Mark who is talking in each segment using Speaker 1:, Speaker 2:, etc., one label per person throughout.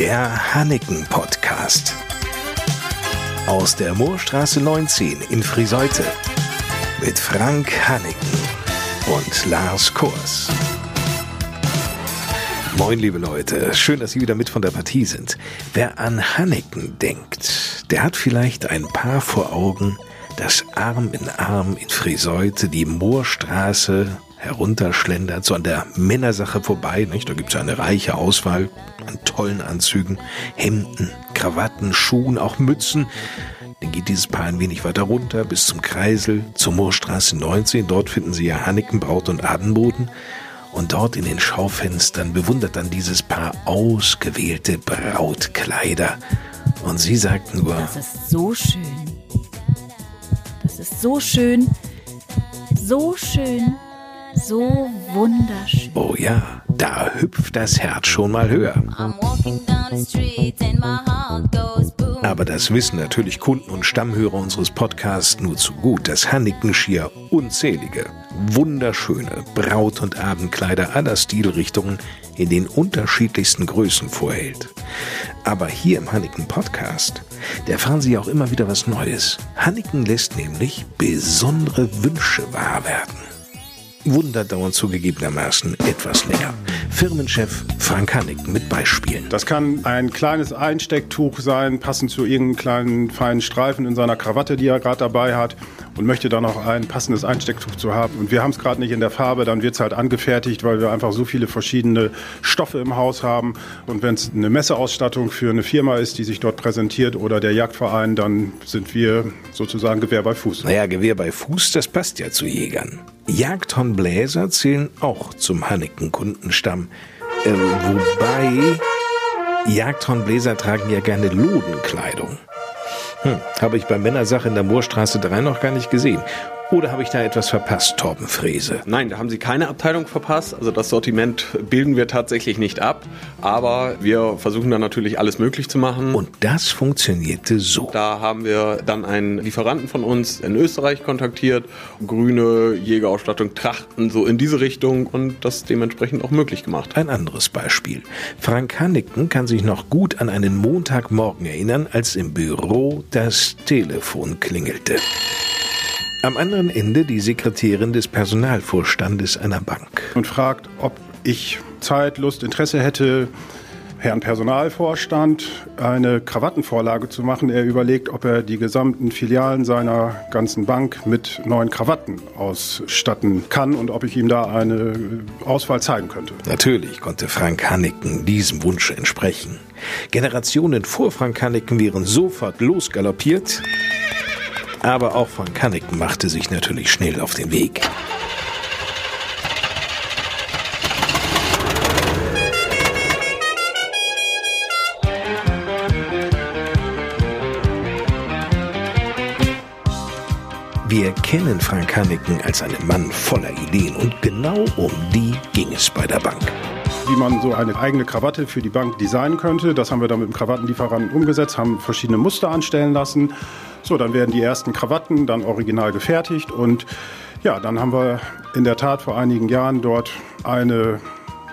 Speaker 1: Der Hanneken Podcast. Aus der Moorstraße 19 in Friseute. Mit Frank Hanneken und Lars Kors. Moin, liebe Leute. Schön, dass Sie wieder mit von der Partie sind. Wer an Hanneken denkt, der hat vielleicht ein paar vor Augen, das Arm in Arm in Friseute die Moorstraße herunterschlendert, so an der Männersache vorbei. Nicht? Da gibt's eine reiche Auswahl an tollen Anzügen, Hemden, Krawatten, Schuhen, auch Mützen. Dann geht dieses Paar ein wenig weiter runter bis zum Kreisel, zur Moorstraße 19. Dort finden Sie ja Hanneken, Braut und Adenboden. Und dort in den Schaufenstern bewundert dann dieses Paar ausgewählte Brautkleider. Und sie sagt nur,
Speaker 2: Das ist so schön. Das ist so schön. So schön. So wunderschön.
Speaker 1: oh ja, da hüpft das Herz schon mal höher. Aber das wissen natürlich Kunden und Stammhörer unseres Podcasts nur zu gut, dass Hanneken schier unzählige, wunderschöne Braut- und Abendkleider aller Stilrichtungen in den unterschiedlichsten Größen vorhält. Aber hier im Hanneken Podcast, da erfahren Sie auch immer wieder was Neues. Hanneken lässt nämlich besondere Wünsche wahr werden. Wunder dauern zugegebenermaßen etwas länger. Firmenchef Frank Hanneken mit Beispielen.
Speaker 3: Das kann ein kleines Einstecktuch sein, passend zu irgendeinem kleinen feinen Streifen in seiner Krawatte, die er gerade dabei hat und möchte dann auch ein passendes Einstecktuch zu haben. Und wir haben es gerade nicht in der Farbe, dann wird es halt angefertigt, weil wir einfach so viele verschiedene Stoffe im Haus haben. Und wenn es eine Messeausstattung für eine Firma ist, die sich dort präsentiert oder der Jagdverein, dann sind wir sozusagen Gewehr bei Fuß.
Speaker 1: Naja, Gewehr bei Fuß, das passt ja zu Jägern. Jagdhornbläser zählen auch zum Hanneken-Kundenstamm. Ähm, wobei Jagdhornbläser tragen ja gerne Lodenkleidung. Hm, habe ich bei Männersache in der Moorstraße 3 noch gar nicht gesehen. Oder habe ich da etwas verpasst, Torben Frese?
Speaker 4: Nein, da haben Sie keine Abteilung verpasst. Also das Sortiment bilden wir tatsächlich nicht ab. Aber wir versuchen dann natürlich alles möglich zu machen.
Speaker 1: Und das funktionierte so.
Speaker 4: da haben wir dann einen Lieferanten von uns in Österreich kontaktiert. Grüne Jägerausstattung, Trachten, so in diese Richtung und das dementsprechend auch möglich gemacht.
Speaker 1: Ein anderes Beispiel. Frank Hanneken kann sich noch gut an einen Montagmorgen erinnern, als im Büro das Telefon klingelte. Am anderen Ende die Sekretärin des Personalvorstandes einer Bank.
Speaker 3: und fragt, ob ich Zeit, Lust, Interesse hätte, Herrn Personalvorstand eine Krawattenvorlage zu machen. Er überlegt, ob er die gesamten Filialen seiner ganzen Bank mit neuen Krawatten ausstatten kann und ob ich ihm da eine Auswahl zeigen könnte.
Speaker 1: Natürlich konnte Frank Hanneken diesem Wunsch entsprechen. Generationen vor Frank Hanneken wären sofort losgaloppiert. Aber auch Frank Hanneken machte sich natürlich schnell auf den Weg. Wir kennen Frank Hanneken als einen Mann voller Ideen und genau um die ging es bei der Bank.
Speaker 3: Wie man so eine eigene Krawatte für die Bank designen könnte. Das haben wir dann mit dem Krawattenlieferanten umgesetzt, haben verschiedene Muster anstellen lassen. So, dann werden die ersten Krawatten dann original gefertigt und ja, dann haben wir in der Tat vor einigen Jahren dort eine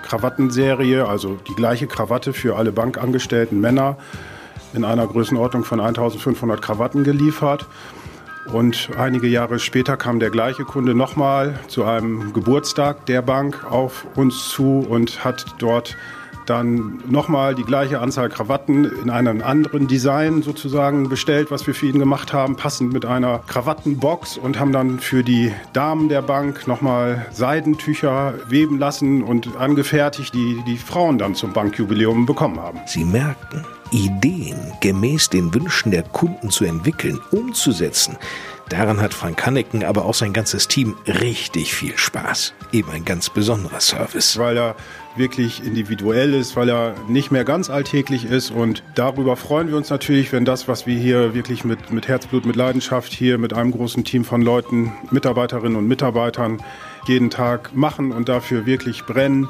Speaker 3: Krawattenserie, also die gleiche Krawatte für alle bankangestellten Männer in einer Größenordnung von 1500 Krawatten geliefert. Und einige Jahre später kam der gleiche Kunde nochmal zu einem Geburtstag der Bank auf uns zu und hat dort dann nochmal die gleiche Anzahl Krawatten in einem anderen Design sozusagen bestellt, was wir für ihn gemacht haben, passend mit einer Krawattenbox und haben dann für die Damen der Bank nochmal Seidentücher weben lassen und angefertigt, die die Frauen dann zum Bankjubiläum bekommen haben.
Speaker 1: Sie merken, Ideen gemäß den Wünschen der Kunden zu entwickeln, umzusetzen. Daran hat Frank Hanneken, aber auch sein ganzes Team richtig viel Spaß. Eben ein ganz besonderer Service.
Speaker 3: weil er wirklich individuell ist, weil er nicht mehr ganz alltäglich ist. Und darüber freuen wir uns natürlich, wenn das, was wir hier wirklich mit, mit Herzblut, mit Leidenschaft hier mit einem großen Team von Leuten, Mitarbeiterinnen und Mitarbeitern jeden Tag machen und dafür wirklich brennen,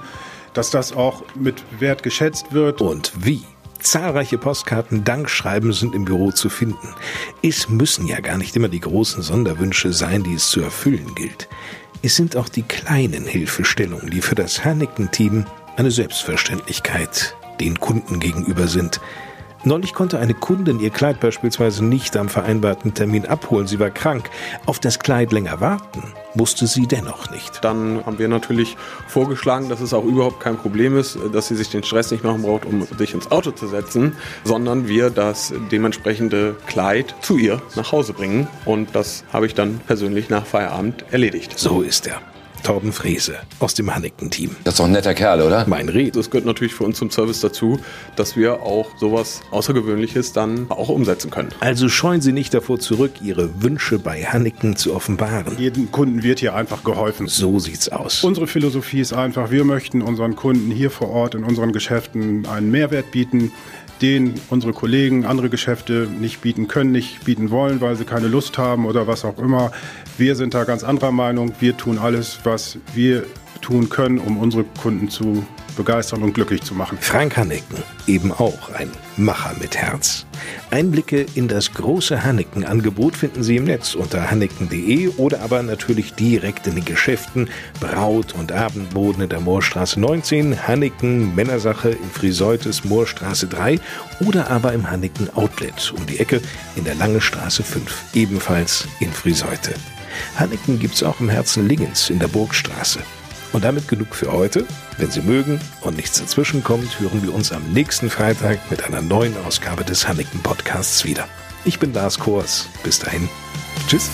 Speaker 3: dass das auch mit Wert geschätzt wird.
Speaker 1: Und wie? Zahlreiche Postkarten, Dankschreiben sind im Büro zu finden. Es müssen ja gar nicht immer die großen Sonderwünsche sein, die es zu erfüllen gilt. Es sind auch die kleinen Hilfestellungen, die für das Hanneken-Team eine Selbstverständlichkeit den Kunden gegenüber sind. Neulich konnte eine Kundin ihr Kleid beispielsweise nicht am vereinbarten Termin abholen. Sie war krank. Auf das Kleid länger warten musste sie dennoch nicht.
Speaker 4: Dann haben wir natürlich vorgeschlagen, dass es auch überhaupt kein Problem ist, dass sie sich den Stress nicht machen braucht, um sich ins Auto zu setzen, sondern wir das dementsprechende Kleid zu ihr nach Hause bringen. Und das habe ich dann persönlich nach Feierabend erledigt.
Speaker 1: So ist er. Torben Frese aus dem Hanneken-Team.
Speaker 5: Das ist doch ein netter Kerl, oder?
Speaker 1: Mein Red.
Speaker 4: Das gehört natürlich für uns zum Service dazu, dass wir auch sowas Außergewöhnliches dann auch umsetzen können.
Speaker 1: Also scheuen Sie nicht davor zurück, Ihre Wünsche bei Hanneken zu offenbaren.
Speaker 3: Jedem Kunden wird hier einfach geholfen.
Speaker 1: So sieht's aus.
Speaker 3: Unsere Philosophie ist einfach, wir möchten unseren Kunden hier vor Ort in unseren Geschäften einen Mehrwert bieten, den unsere Kollegen andere Geschäfte nicht bieten können, nicht bieten wollen, weil sie keine Lust haben oder was auch immer. Wir sind da ganz anderer Meinung. Wir tun alles, was wir tun können, um unsere Kunden zu begeistern und glücklich zu machen.
Speaker 1: Frank Hanneken, eben auch ein Macher mit Herz. Einblicke in das große Hanneken-Angebot finden Sie im Netz unter hanneken.de oder aber natürlich direkt in den Geschäften Braut- und Abendboden in der Moorstraße 19, Hanneken Männersache in Friseutes Moorstraße 3 oder aber im Hanneken Outlet um die Ecke in der Lange Straße 5, ebenfalls in Friseute. Hanneken gibt's auch im Herzen Lingens in der Burgstraße. Und damit genug für heute. Wenn Sie mögen und nichts dazwischen kommt, hören wir uns am nächsten Freitag mit einer neuen Ausgabe des Hanneken Podcasts wieder. Ich bin Lars Kors. Bis dahin. Tschüss.